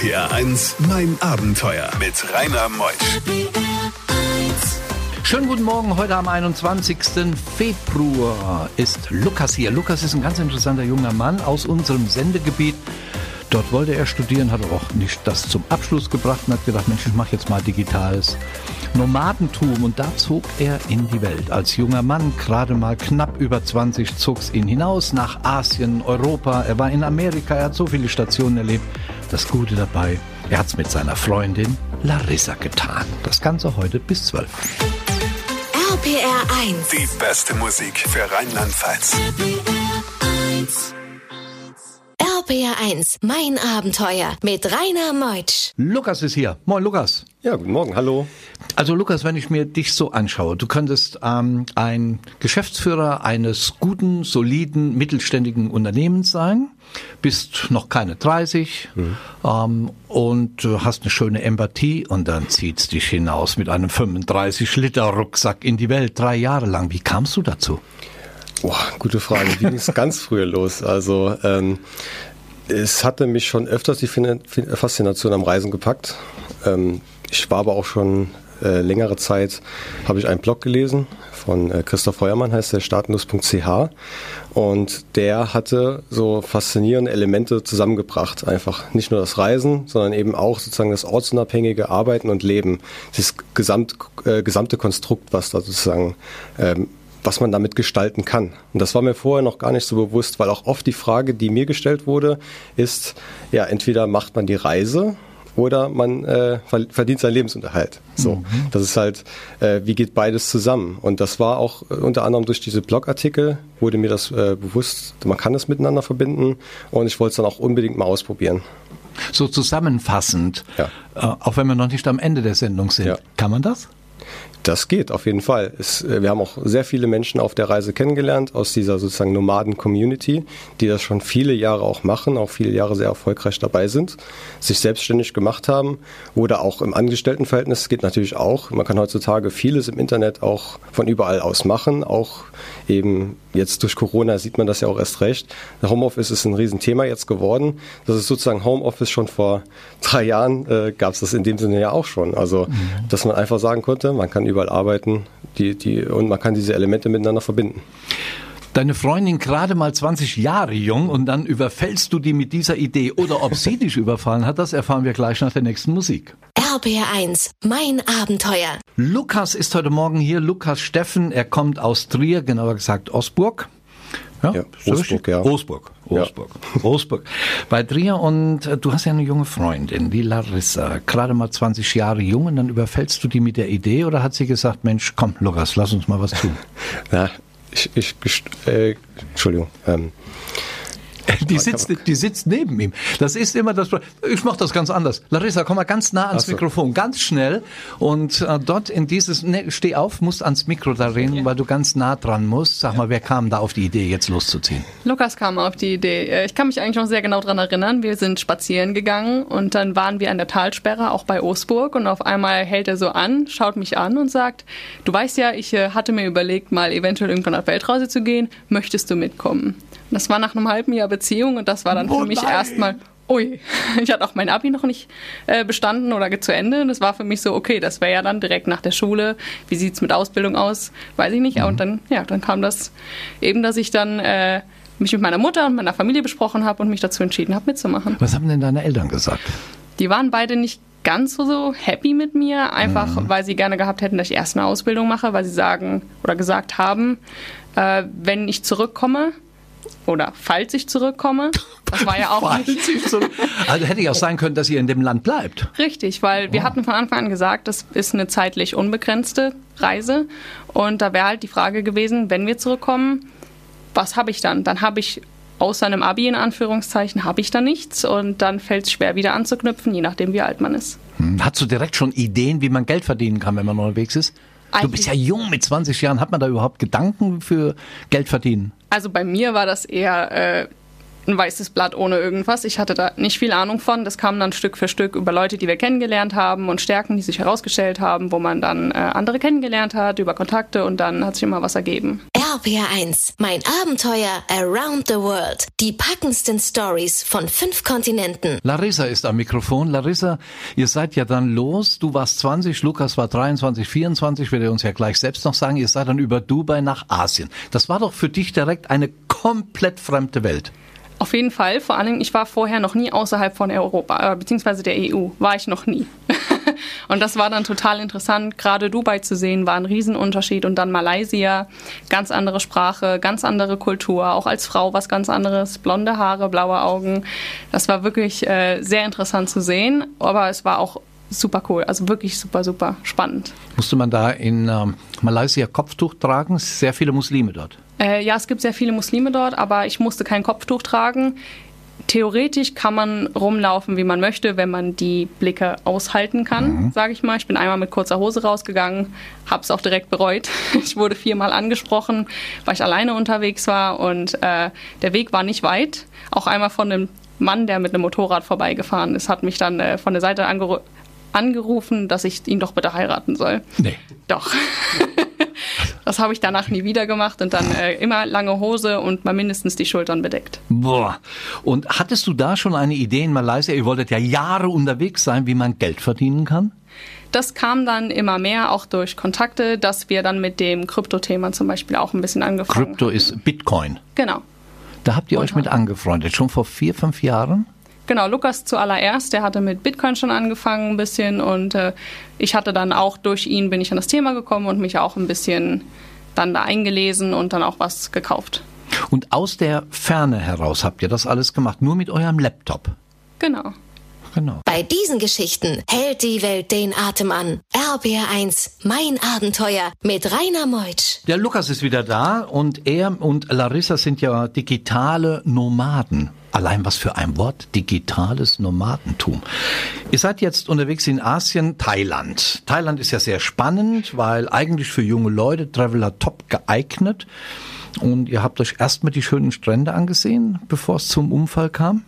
RPR 1, mein Abenteuer mit Rainer Meusch. Schönen guten Morgen, heute am 21. Februar ist Lukas hier. Lukas ist ein ganz interessanter junger Mann aus unserem Sendegebiet. Dort wollte er studieren, hat auch nicht das zum Abschluss gebracht und hat gedacht, Mensch, ich mache jetzt mal digitales Nomadentum. Und da zog er in die Welt. Als junger Mann, gerade mal knapp über 20, zog es ihn hinaus nach Asien, Europa. Er war in Amerika, er hat so viele Stationen erlebt. Das Gute dabei, er hat es mit seiner Freundin Larissa getan. Das Ganze heute bis 12. RPR 1. Die beste Musik für Rheinland-Pfalz. RPR 1, mein Abenteuer mit Rainer Meutsch. Lukas ist hier. Moin, Lukas. Ja, guten Morgen, hallo. Also Lukas, wenn ich mir dich so anschaue, du könntest ähm, ein Geschäftsführer eines guten, soliden, mittelständigen Unternehmens sein, bist noch keine 30 ähm, und äh, hast eine schöne Empathie und dann zieht's dich hinaus mit einem 35-Liter-Rucksack in die Welt, drei Jahre lang. Wie kamst du dazu? Boah, gute Frage. Wie ging es ganz früher los? Also ähm, es hatte mich schon öfters die Faszination am Reisen gepackt. Ähm, ich war aber auch schon äh, längere Zeit, habe ich einen Blog gelesen von äh, Christoph Feuermann, heißt der startnuss.ch und der hatte so faszinierende Elemente zusammengebracht. Einfach nicht nur das Reisen, sondern eben auch sozusagen das ortsunabhängige Arbeiten und Leben. Das gesamt, äh, gesamte Konstrukt, was da sozusagen ähm, was man damit gestalten kann. Und das war mir vorher noch gar nicht so bewusst, weil auch oft die Frage, die mir gestellt wurde, ist, ja, entweder macht man die Reise oder man äh, ver- verdient seinen Lebensunterhalt. So, das ist halt, äh, wie geht beides zusammen? Und das war auch äh, unter anderem durch diese Blogartikel wurde mir das äh, bewusst, man kann es miteinander verbinden und ich wollte es dann auch unbedingt mal ausprobieren. So zusammenfassend, Ja. äh, auch wenn wir noch nicht am Ende der Sendung sind, Ja. kann man das? Das geht auf jeden Fall. Es, äh, wir haben auch sehr viele Menschen auf der Reise kennengelernt aus dieser sozusagen Nomaden-Community, die das schon viele Jahre auch machen, auch viele Jahre sehr erfolgreich dabei sind, sich selbstständig gemacht haben oder auch im Angestelltenverhältnis geht natürlich auch. Man kann heutzutage vieles im Internet auch von überall aus machen, auch eben jetzt durch Corona sieht man das ja auch erst recht. Homeoffice ist ein Riesenthema jetzt geworden. Das ist sozusagen Homeoffice schon vor drei Jahren äh, gab es das in dem Sinne ja auch schon. Also, dass man einfach sagen konnte, man kann überall arbeiten die, die, und man kann diese Elemente miteinander verbinden. Deine Freundin gerade mal 20 Jahre jung und dann überfällst du die mit dieser Idee oder ob sie dich überfallen hat, das erfahren wir gleich nach der nächsten Musik. RPR 1, mein Abenteuer. Lukas ist heute Morgen hier, Lukas Steffen, er kommt aus Trier, genauer gesagt Osburg. Ja, Osburg, richtig? ja. Osburg, Ja. Osburg, Osburg. Bei Trier und äh, du hast ja eine junge Freundin, die Larissa, gerade mal 20 Jahre jung und dann überfällst du die mit der Idee oder hat sie gesagt, Mensch, komm Lukas, lass uns mal was tun? Na, ich, ich äh, Entschuldigung. Ähm, Die sitzt, die sitzt neben ihm. Das ist immer das. Pro- Ich mache das ganz anders. Larissa, komm mal ganz nah ans so. Mikrofon, ganz schnell. Und äh, dort in dieses. Ne, steh auf, musst ans Mikro da reden, weil du ganz nah dran musst. Sag mal, wer kam da auf die Idee, jetzt loszuziehen? Lukas kam auf die Idee. Äh, Ich kann mich eigentlich noch sehr genau dran erinnern. Wir sind spazieren gegangen und dann waren wir an der Talsperre, auch bei Osburg. Und auf einmal hält er so an, schaut mich an und sagt, du weißt ja, ich äh, hatte mir überlegt, mal eventuell irgendwann auf Weltreise zu gehen. Möchtest du mitkommen? Das war nach einem halben Jahr Beziehung und das war dann Oh für mich erstmal... Ui, ich hatte auch mein Abi noch nicht äh, bestanden oder zu Ende. Und das war für mich so, okay, das wäre ja dann direkt nach der Schule. Wie sieht's mit Ausbildung aus? Weiß ich nicht. Mhm. Und dann, ja, dann kam das eben, dass ich dann äh, mich mit meiner Mutter und meiner Familie besprochen habe und mich dazu entschieden habe, mitzumachen. Was haben denn deine Eltern gesagt? Die waren beide nicht ganz so, so happy mit mir, einfach weil sie gerne gehabt hätten, dass ich erst eine Ausbildung mache, weil sie sagen oder gesagt haben, äh, wenn ich zurückkomme oder falls ich zurückkomme, das war ja auch nicht ich so- Also hätte ja auch sein können, dass ihr in dem Land bleibt. Richtig, weil wir hatten von Anfang an gesagt, das ist eine zeitlich unbegrenzte Reise. Und da wäre halt die Frage gewesen, wenn wir zurückkommen, was habe ich dann? Dann habe ich außer einem Abi in Anführungszeichen, habe ich da nichts. Und dann fällt es schwer, wieder anzuknüpfen, je nachdem, wie alt man ist. Hm, Hast du direkt schon Ideen, wie man Geld verdienen kann, wenn man unterwegs ist? Du bist ja jung mit 20 Jahren. Hat man da überhaupt Gedanken für Geld verdienen? Also bei mir war das eher äh, ein weißes Blatt ohne irgendwas. Ich hatte da nicht viel Ahnung von. Das kam dann Stück für Stück über Leute, die wir kennengelernt haben und Stärken, die sich herausgestellt haben, wo man dann äh, andere kennengelernt hat, über Kontakte und dann hat sich immer was ergeben. RPR1, mein Abenteuer Around the World. Die packendsten Stories von fünf Kontinenten. Larissa ist am Mikrofon. Larissa, ihr seid ja dann los. Du warst 20, Lukas war 23, 24, wird er uns ja gleich selbst noch sagen. Ihr seid dann über Dubai nach Asien. Das war doch für dich direkt eine komplett fremde Welt. Auf jeden Fall. Vor allem, ich war vorher noch nie außerhalb von Europa, äh, beziehungsweise der EU. War ich noch nie. und das war dann total interessant. Gerade Dubai zu sehen, war ein Riesenunterschied. Und dann Malaysia, ganz andere Sprache, ganz andere Kultur. Auch als Frau was ganz anderes. Blonde Haare, blaue Augen. Das war wirklich äh, sehr interessant zu sehen. Aber es war auch super cool. Also wirklich super, super spannend. Musste man da in ähm, Malaysia Kopftuch tragen? Sehr viele Muslime dort. Äh, ja, es gibt sehr viele Muslime dort, aber ich musste kein Kopftuch tragen. Theoretisch kann man rumlaufen, wie man möchte, wenn man die Blicke aushalten kann, mhm. sage ich mal. Ich bin einmal mit kurzer Hose rausgegangen, habe es auch direkt bereut. Ich wurde viermal angesprochen, weil ich alleine unterwegs war und äh, der Weg war nicht weit. Auch einmal von einem Mann, der mit einem Motorrad vorbeigefahren ist, hat mich dann äh, von der Seite angeru angerufen, dass ich ihn doch bitte heiraten soll. Nee. Doch. Das habe ich danach nie wieder gemacht und dann äh, immer lange Hose und mal mindestens die Schultern bedeckt. Boah. Und hattest du da schon eine Idee in Malaysia? Ihr wolltet ja Jahre unterwegs sein, wie man Geld verdienen kann? Das kam dann immer mehr, auch durch Kontakte, dass wir dann mit dem Krypto-Thema zum Beispiel auch ein bisschen angefangen Krypto haben. ist Bitcoin. Genau. Da habt ihr und euch mit angefreundet, schon vor vier, fünf Jahren? Genau, Lukas zuallererst, der hatte mit Bitcoin schon angefangen ein bisschen und äh, ich hatte dann auch durch ihn bin ich an das Thema gekommen und mich auch ein bisschen dann da eingelesen und dann auch was gekauft. Und aus der Ferne heraus habt ihr das alles gemacht, nur mit eurem Laptop? Genau. Genau. Bei diesen Geschichten hält die Welt den Atem an. RBR1, mein Abenteuer mit Rainer Meutsch. Der Lukas ist wieder da und er und Larissa sind ja digitale Nomaden. Allein was für ein Wort, digitales Nomadentum. Ihr seid jetzt unterwegs in Asien, Thailand. Thailand ist ja sehr spannend, weil eigentlich für junge Leute, Traveler top geeignet. Und ihr habt euch erstmal die schönen Strände angesehen, bevor es zum Unfall kam?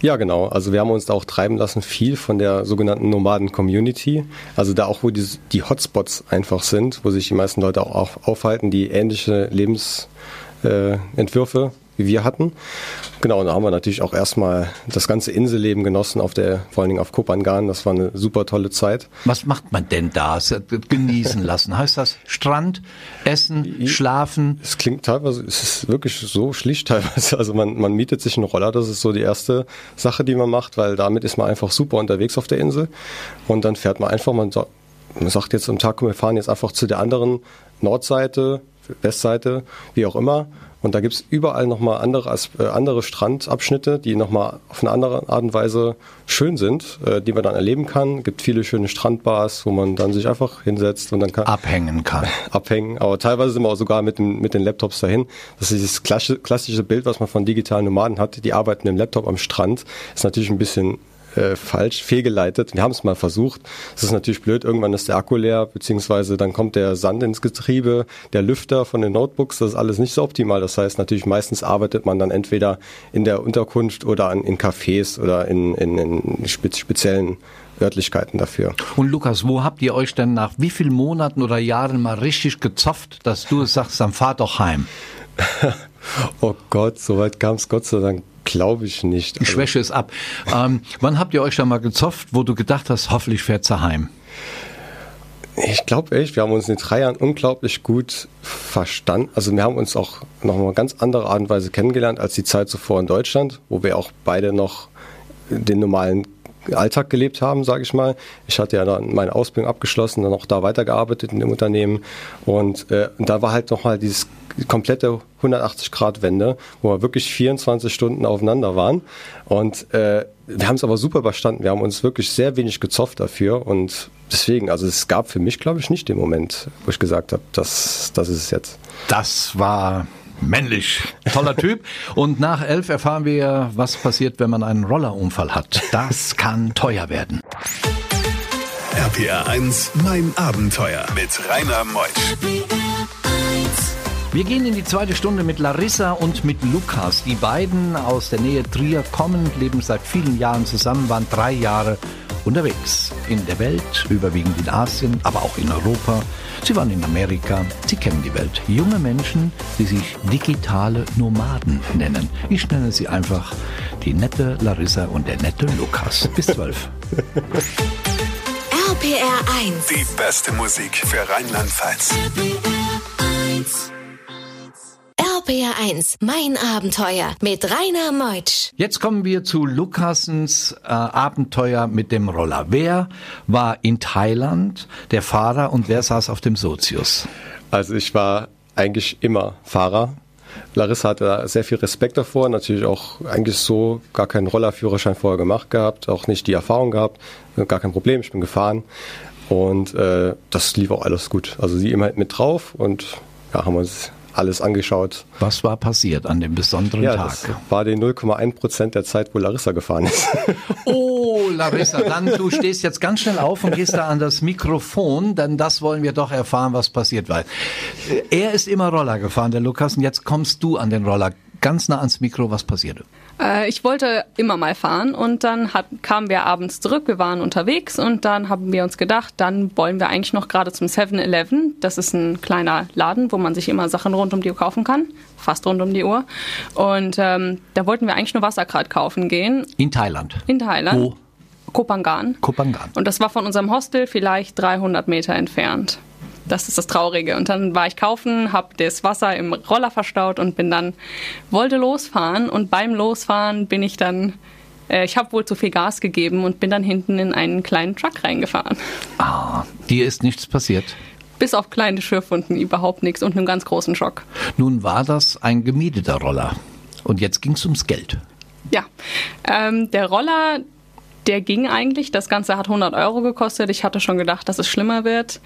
Ja, genau. Also wir haben uns da auch treiben lassen, viel von der sogenannten Nomaden-Community. Also da auch, wo die, die Hotspots einfach sind, wo sich die meisten Leute auch aufhalten, die ähnliche Lebensentwürfe äh, wie wir hatten. Genau, und da haben wir natürlich auch erstmal das ganze Inselleben genossen, auf der, vor allen Dingen auf Kopangan. Das war eine super tolle Zeit. Was macht man denn da? Genießen lassen. Heißt das Strand, Essen, Schlafen? Es klingt teilweise, es ist wirklich so schlicht teilweise. Also man, man mietet sich einen Roller, das ist so die erste Sache, die man macht, weil damit ist man einfach super unterwegs auf der Insel. Und dann fährt man einfach, man, man sagt jetzt am Tag, wir fahren jetzt einfach zu der anderen Nordseite, Westseite, wie auch immer und da gibt es überall nochmal andere, äh, andere Strandabschnitte, die nochmal auf eine andere Art und Weise schön sind, äh, die man dann erleben kann. Es gibt viele schöne Strandbars, wo man dann sich einfach hinsetzt und dann kann. Abhängen kann. Abhängen. Aber teilweise sind wir auch sogar mit, dem, mit den Laptops dahin. Das ist dieses klassische Bild, was man von digitalen Nomaden hat. Die arbeiten mit dem Laptop am Strand. Ist natürlich ein bisschen äh, falsch, fehlgeleitet. Wir haben es mal versucht. Es ist natürlich blöd, irgendwann ist der Akku leer, beziehungsweise dann kommt der Sand ins Getriebe, der Lüfter von den Notebooks, das ist alles nicht so optimal. Das heißt natürlich, meistens arbeitet man dann entweder in der Unterkunft oder an, in Cafés oder in, in, in speziellen Örtlichkeiten dafür. Und Lukas, wo habt ihr euch denn nach wie vielen Monaten oder Jahren mal richtig gezopft, dass du sagst, dann fahr doch heim? oh Gott, so weit kam es Gott sei Dank Glaube ich nicht. Ich also schwäche es ab. Ähm, wann habt ihr euch da mal gezopft, wo du gedacht hast, hoffentlich fährt sie heim? Ich glaube echt, wir haben uns in den drei Jahren unglaublich gut verstanden. Also wir haben uns auch noch mal ganz andere Art und Weise kennengelernt als die Zeit zuvor in Deutschland, wo wir auch beide noch den normalen Alltag gelebt haben, sage ich mal. Ich hatte ja dann meine Ausbildung abgeschlossen, dann auch da weitergearbeitet in dem Unternehmen und, äh, und da war halt noch mal dieses komplette 180-Grad-Wende, wo wir wirklich 24 Stunden aufeinander waren. Und äh, wir haben es aber super überstanden. Wir haben uns wirklich sehr wenig gezofft dafür. Und deswegen, also es gab für mich, glaube ich, nicht den Moment, wo ich gesagt habe, das, das ist es jetzt. Das war männlich. Toller Typ. Und nach elf erfahren wir, was passiert, wenn man einen Rollerunfall hat. Das kann teuer werden. RPR 1, mein Abenteuer mit Rainer Meusch. Wir gehen in die zweite Stunde mit Larissa und mit Lukas. Die beiden aus der Nähe Trier kommen, leben seit vielen Jahren zusammen, waren drei Jahre unterwegs in der Welt, überwiegend in Asien, aber auch in Europa. Sie waren in Amerika, sie kennen die Welt. Junge Menschen, die sich digitale Nomaden nennen. Ich nenne sie einfach die nette Larissa und der nette Lukas. Bis zwölf. RPR 1. Die beste Musik für Rheinland-Pfalz. RPR 1, mein Abenteuer mit Rainer Meutsch. Jetzt kommen wir zu Lukassens äh, Abenteuer mit dem Roller. Wer war in Thailand der Fahrer und wer saß auf dem Sozius? Also ich war eigentlich immer Fahrer. Larissa hatte da sehr viel Respekt davor, natürlich auch eigentlich so gar keinen Rollerführerschein vorher gemacht gehabt, auch nicht die Erfahrung gehabt, gar kein Problem, ich bin gefahren und äh, das lief auch alles gut. Also sie immer mit drauf und ja, haben uns alles angeschaut. Was war passiert an dem besonderen Ja, Tag? das war die 0,1 Prozent der Zeit, wo Larissa gefahren ist. Oh, Larissa, dann du stehst jetzt ganz schnell auf und gehst da an das Mikrofon, denn das wollen wir doch erfahren, was passiert war. Er ist immer Roller gefahren, der Lukas, und jetzt kommst du an den Roller ganz nah ans Mikro. Was passierte? Äh, ich wollte immer mal fahren und dann hat, kamen wir abends zurück, wir waren unterwegs und dann haben wir uns gedacht, dann wollen wir eigentlich noch gerade zum 7-Eleven. Das ist ein kleiner Laden, wo man sich immer Sachen rund um die Uhr kaufen kann, fast rund um die Uhr. Und ähm, da wollten wir eigentlich nur Wasserkrat kaufen gehen In Thailand. in Thailand. Wo? Kopangan. Kopangan. Und das war von unserem Hostel vielleicht 300 Meter entfernt. Das ist das Traurige. Und dann war ich kaufen, habe das Wasser im Roller verstaut und bin dann, wollte losfahren. Und beim Losfahren bin ich dann, äh, ich habe wohl zu viel Gas gegeben und bin dann hinten in einen kleinen Truck reingefahren. Ah, dir ist nichts passiert. Bis auf kleine Schürfwunden überhaupt nichts und einen ganz großen Schock. Nun war das ein gemieteter Roller. Und jetzt ging es ums Geld. Ja, ähm, der Roller, der ging eigentlich. Das Ganze hat 100 Euro gekostet. Ich hatte schon gedacht, dass es schlimmer wird.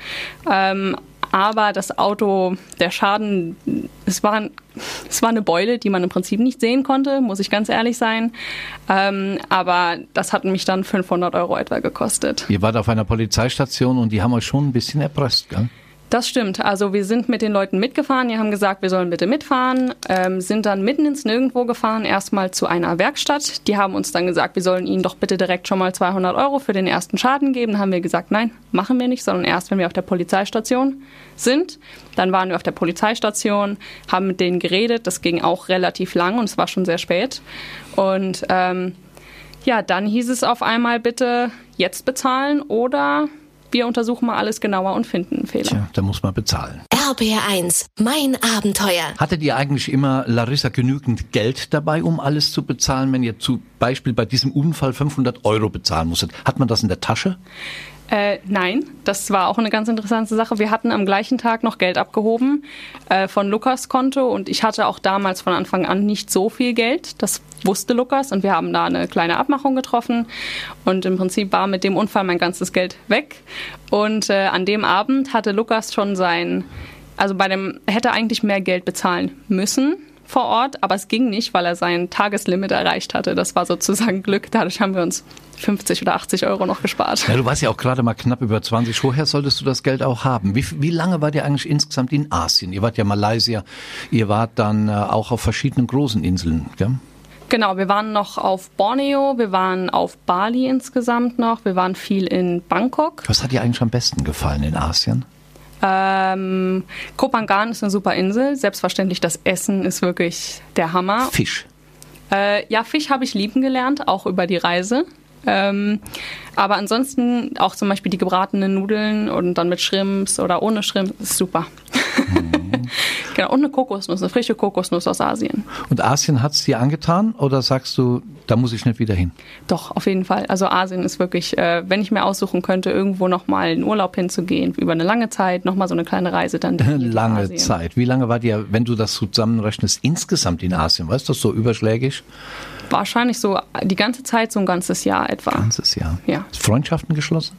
Ähm, aber das Auto, der Schaden, es war, es war eine Beule, die man im Prinzip nicht sehen konnte, muss ich ganz ehrlich sein. Ähm, aber das hat mich dann 500 Euro etwa gekostet. Ihr wart auf einer Polizeistation und die haben euch schon ein bisschen erpresst, gell? Das stimmt. Also wir sind mit den Leuten mitgefahren. Die haben gesagt, wir sollen bitte mitfahren. Ähm, sind dann mitten ins Nirgendwo gefahren, erstmal zu einer Werkstatt. Die haben uns dann gesagt, wir sollen ihnen doch bitte direkt schon mal 200 Euro für den ersten Schaden geben. Haben wir gesagt, nein, machen wir nicht, sondern erst, wenn wir auf der Polizeistation sind. Dann waren wir auf der Polizeistation, haben mit denen geredet. Das ging auch relativ lang und es war schon sehr spät. Und ähm, ja, dann hieß es auf einmal bitte jetzt bezahlen oder wir untersuchen mal alles genauer und finden einen Fehler. Tja, da muss man bezahlen. RBR1, mein Abenteuer. Hattet ihr eigentlich immer, Larissa, genügend Geld dabei, um alles zu bezahlen, wenn ihr zum Beispiel bei diesem Unfall 500 Euro bezahlen musstet? Hat man das in der Tasche? Äh, nein, das war auch eine ganz interessante Sache. Wir hatten am gleichen Tag noch Geld abgehoben äh, von Lukas Konto und ich hatte auch damals von Anfang an nicht so viel Geld. Das wusste Lukas und wir haben da eine kleine Abmachung getroffen und im Prinzip war mit dem Unfall mein ganzes Geld weg. Und äh, an dem Abend hatte Lukas schon sein, also bei dem, hätte eigentlich mehr Geld bezahlen müssen vor Ort, aber es ging nicht, weil er sein Tageslimit erreicht hatte. Das war sozusagen Glück. Dadurch haben wir uns 50 oder 80 Euro noch gespart. Ja, du warst ja auch gerade mal knapp über 20. Woher solltest du das Geld auch haben? Wie, wie lange wart ihr eigentlich insgesamt in Asien? Ihr wart ja Malaysia, ihr wart dann äh, auch auf verschiedenen großen Inseln, gell? Genau, wir waren noch auf Borneo, wir waren auf Bali insgesamt noch, wir waren viel in Bangkok. Was hat dir eigentlich am besten gefallen in Asien? Ähm, Kopangan ist eine super Insel. Selbstverständlich, das Essen ist wirklich der Hammer. Fisch. Äh, ja, Fisch habe ich lieben gelernt, auch über die Reise. Ähm, aber ansonsten auch zum Beispiel die gebratenen Nudeln und dann mit Shrimps oder ohne Shrimps ist super. genau, und eine Kokosnuss, eine frische Kokosnuss aus Asien. Und Asien hat's dir angetan oder sagst du, da muss ich nicht wieder hin? Doch, auf jeden Fall. Also Asien ist wirklich, äh, wenn ich mir aussuchen könnte, irgendwo nochmal in Urlaub hinzugehen, über eine lange Zeit, nochmal so eine kleine Reise, dann definitiv Lange Asien. Zeit. Wie lange war dir, wenn du das zusammenrechnest, insgesamt in Asien? Weißt du, das so überschlägig? Wahrscheinlich so die ganze Zeit, so ein ganzes Jahr etwa. Ganzes Jahr. Ja. Freundschaften geschlossen,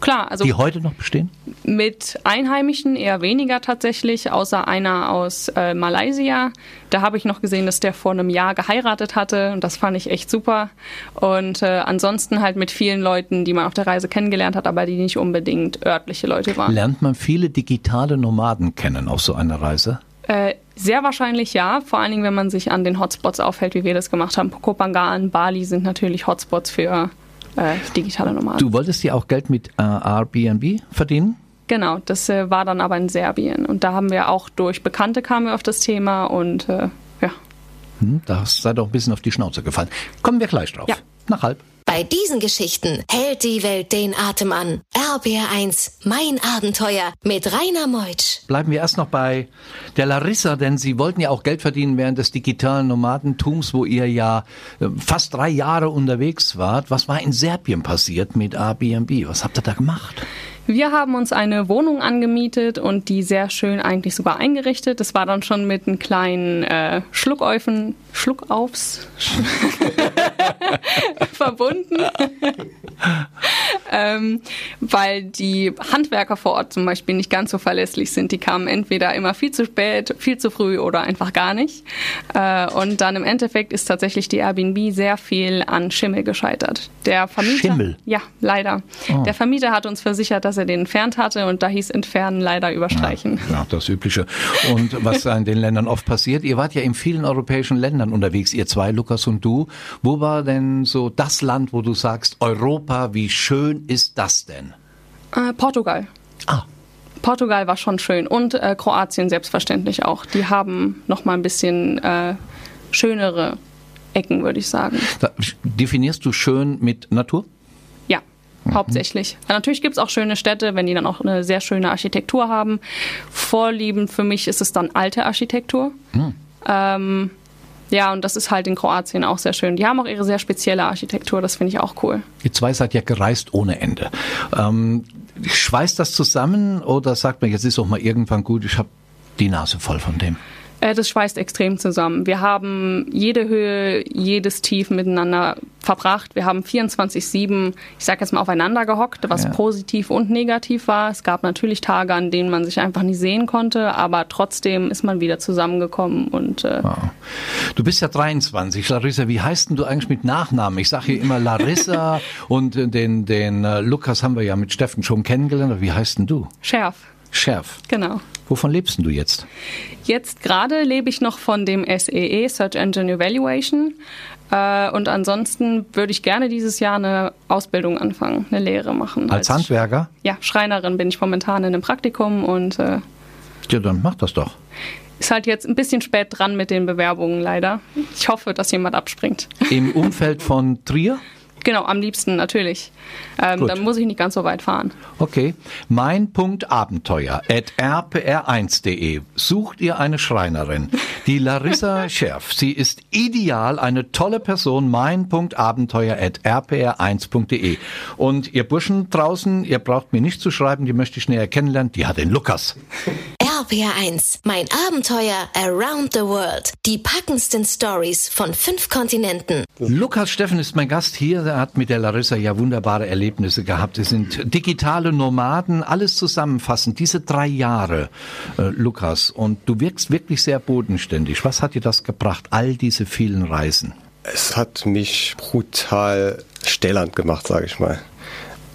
Klar, also die heute noch bestehen? mit Einheimischen eher weniger tatsächlich, außer einer aus äh, Malaysia. Da habe ich noch gesehen, dass der vor einem Jahr geheiratet hatte und das fand ich echt super. Und äh, ansonsten halt mit vielen Leuten, die man auf der Reise kennengelernt hat, aber die nicht unbedingt örtliche Leute waren. Lernt man viele digitale Nomaden kennen auf so einer Reise? Äh, sehr wahrscheinlich ja, vor allen Dingen, wenn man sich an den Hotspots aufhält, wie wir das gemacht haben. Kopangan, Bali sind natürlich Hotspots für äh, digitale Nomaden. Du wolltest ja auch Geld mit äh, Airbnb verdienen? Genau, das äh, war dann aber in Serbien. Und da haben wir auch durch Bekannte kamen wir auf das Thema und äh, ja. Hm, da seid doch ein bisschen auf die Schnauze gefallen. Kommen wir gleich drauf. Ja. Nach halb. Bei diesen Geschichten hält die Welt den Atem an. RBR1, mein Abenteuer mit Rainer Meutsch. Bleiben wir erst noch bei der Larissa, denn Sie wollten ja auch Geld verdienen während des digitalen Nomadentums, wo ihr ja äh, fast drei Jahre unterwegs wart. Was war in Serbien passiert mit Airbnb? Was habt ihr da gemacht? Wir haben uns eine Wohnung angemietet und die sehr schön eigentlich sogar eingerichtet. Das war dann schon mit einem kleinen äh, Schluckaufen, Schluckaufs verbunden. ähm, weil die Handwerker vor Ort zum Beispiel nicht ganz so verlässlich sind. Die kamen entweder immer viel zu spät, viel zu früh oder einfach gar nicht. Äh, und dann im Endeffekt ist tatsächlich die Airbnb sehr viel an Schimmel gescheitert. Der Vermieter, Schimmel? Ja, leider. Oh. Der Vermieter hat uns versichert, dass er den entfernt hatte und da hieß entfernen leider überstreichen. Ja, das Übliche. Und was in den Ländern oft passiert, ihr wart ja in vielen europäischen Ländern unterwegs, ihr zwei, Lukas und du. Wo war denn so das Land, wo du sagst, Europa, wie schön ist das denn? Äh, Portugal. Ah, Portugal war schon schön und äh, Kroatien selbstverständlich auch. Die haben noch mal ein bisschen äh, schönere Ecken, würde ich sagen. da, definierst du schön mit Natur? Mhm. hauptsächlich. Ja, natürlich gibt es auch schöne Städte, wenn die dann auch eine sehr schöne Architektur haben. Vorlieben für mich ist es dann alte Architektur. Mhm. Ähm, ja, und das ist halt in Kroatien auch sehr schön. Die haben auch ihre sehr spezielle Architektur, das finde ich auch cool. Ihr zwei seid ja gereist ohne Ende. Ähm, schweißt das zusammen oder sagt man, jetzt ist auch mal irgendwann gut, ich habe die Nase voll von dem? Äh, Das schweißt extrem zusammen. Wir haben jede Höhe, jedes Tief miteinander verbracht. Wir haben 24-7, ich sag jetzt mal, aufeinander gehockt, was Ja. positiv und negativ war. Es gab natürlich Tage, an denen man sich einfach nicht sehen konnte, aber trotzdem ist man wieder zusammengekommen und äh, Wow. Du bist ja 23, Larissa. Wie heißt denn du eigentlich mit Nachnamen? Ich sage hier immer Larissa und den, den äh, Lukas haben wir ja mit Steffen schon kennengelernt. Wie heißt denn du? schärf. Schärf. Genau. Wovon lebst du jetzt? Jetzt gerade lebe ich noch von dem SEE, Search Engine Evaluation. Äh, und ansonsten würde ich gerne dieses Jahr eine Ausbildung anfangen, eine Lehre machen. Als Handwerker? Ja, Schreinerin bin ich momentan in einem Praktikum und äh, Ja, dann mach das doch. ist halt jetzt ein bisschen spät dran mit den Bewerbungen leider. Ich hoffe, dass jemand abspringt. Im Umfeld von Trier? Genau, am liebsten natürlich. Ähm, dann muss ich nicht ganz so weit fahren. Okay. Mein Punkt Abenteuer at rpr1.de. Sucht ihr eine Schreinerin? Die Larissa Scherf. Sie ist ideal, eine tolle Person. Mein Punkt Abenteuer at rpr1.de. Und ihr Burschen draußen, ihr braucht mir nicht zu schreiben, die möchte ich näher kennenlernen. Die hat den Lukas. RPR1, mein Abenteuer around the world. Die packendsten Stories von fünf Kontinenten. Lukas Steffen ist mein Gast hier. Er hat mit der Larissa ja wunderbare Erlebnisse gehabt. Es sind digitale Nomaden, alles zusammenfassend. Diese drei Jahre, äh, Lukas. Und du wirkst wirklich sehr bodenständig. Was hat dir das gebracht, all diese vielen Reisen? Es hat mich brutal stellernd gemacht, sage ich mal.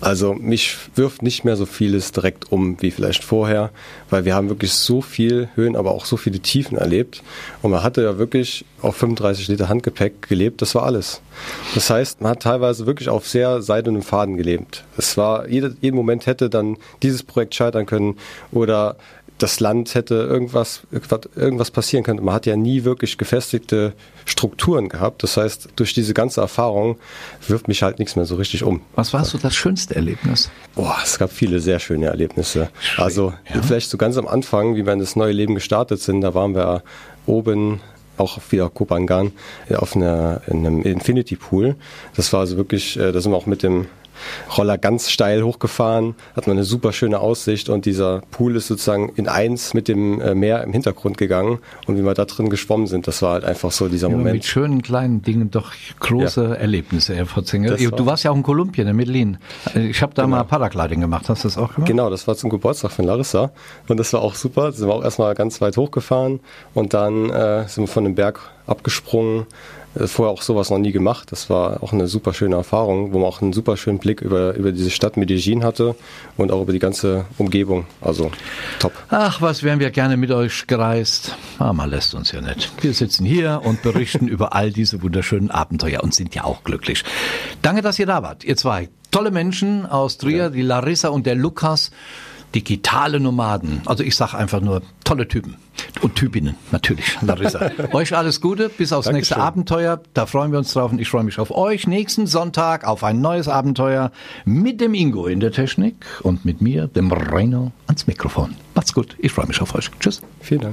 Also mich wirft nicht mehr so vieles direkt um wie vielleicht vorher, weil wir haben wirklich so viel Höhen, aber auch so viele Tiefen erlebt. Und man hatte ja wirklich auf 35 Liter Handgepäck gelebt, das war alles. Das heißt, man hat teilweise wirklich auf sehr seidenem Faden gelebt. Es war, jede, jeden Moment hätte dann dieses Projekt scheitern können oder das Land hätte irgendwas, irgendwas passieren können. Man hat ja nie wirklich gefestigte Strukturen gehabt. Das heißt, durch diese ganze Erfahrung wirft mich halt nichts mehr so richtig um. Was war so das schönste Erlebnis? Boah, es gab viele sehr schöne Erlebnisse. Also ja. vielleicht so ganz am Anfang, wie wir in das neue Leben gestartet sind, da waren wir oben auch wieder Kopangan auf einer, in einem Infinity Pool. Das war also wirklich, äh, da sind wir auch mit dem Roller ganz steil hochgefahren, hat man eine super schöne Aussicht und dieser Pool ist sozusagen in eins mit dem äh, Meer im Hintergrund gegangen und wie wir da drin geschwommen sind, das war halt einfach so dieser Ja, Moment. mit schönen kleinen Dingen doch große Erlebnisse, Herr Fotzinger. Du war- warst ja auch in Kolumbien, in Medellin. Ich habe da mal Paragliding gemacht. Hast du das auch gemacht? Genau, das war zum Geburtstag von Larissa und das war auch super. Da sind wir auch erstmal ganz weit hochgefahren und dann äh, sind wir von dem Berg abgesprungen äh, vorher auch sowas noch nie gemacht. Das war auch eine super schöne Erfahrung, wo man auch einen super schönen Blick über, über diese Stadt Medellin hatte und auch über die ganze Umgebung. Also top. Ach, was wären wir gerne mit euch gereist. Ah, man lässt uns ja nicht. Wir sitzen hier und berichten über all diese wunderschönen Abenteuer und sind ja auch glücklich. Danke, dass ihr da wart, ihr zwei. Tolle Menschen aus Trier, ja. die Larissa und der Lukas digitale Nomaden. Also ich sage einfach nur tolle Typen und Typinnen, natürlich, Larissa. euch alles Gute, bis aufs Dankeschön. nächste Abenteuer. Da freuen wir uns drauf und ich freue mich auf euch nächsten Sonntag auf ein neues Abenteuer mit dem Ingo in der Technik und mit mir, dem Reino, ans Mikrofon. Macht's gut, ich freue mich auf euch. Tschüss. Vielen Dank.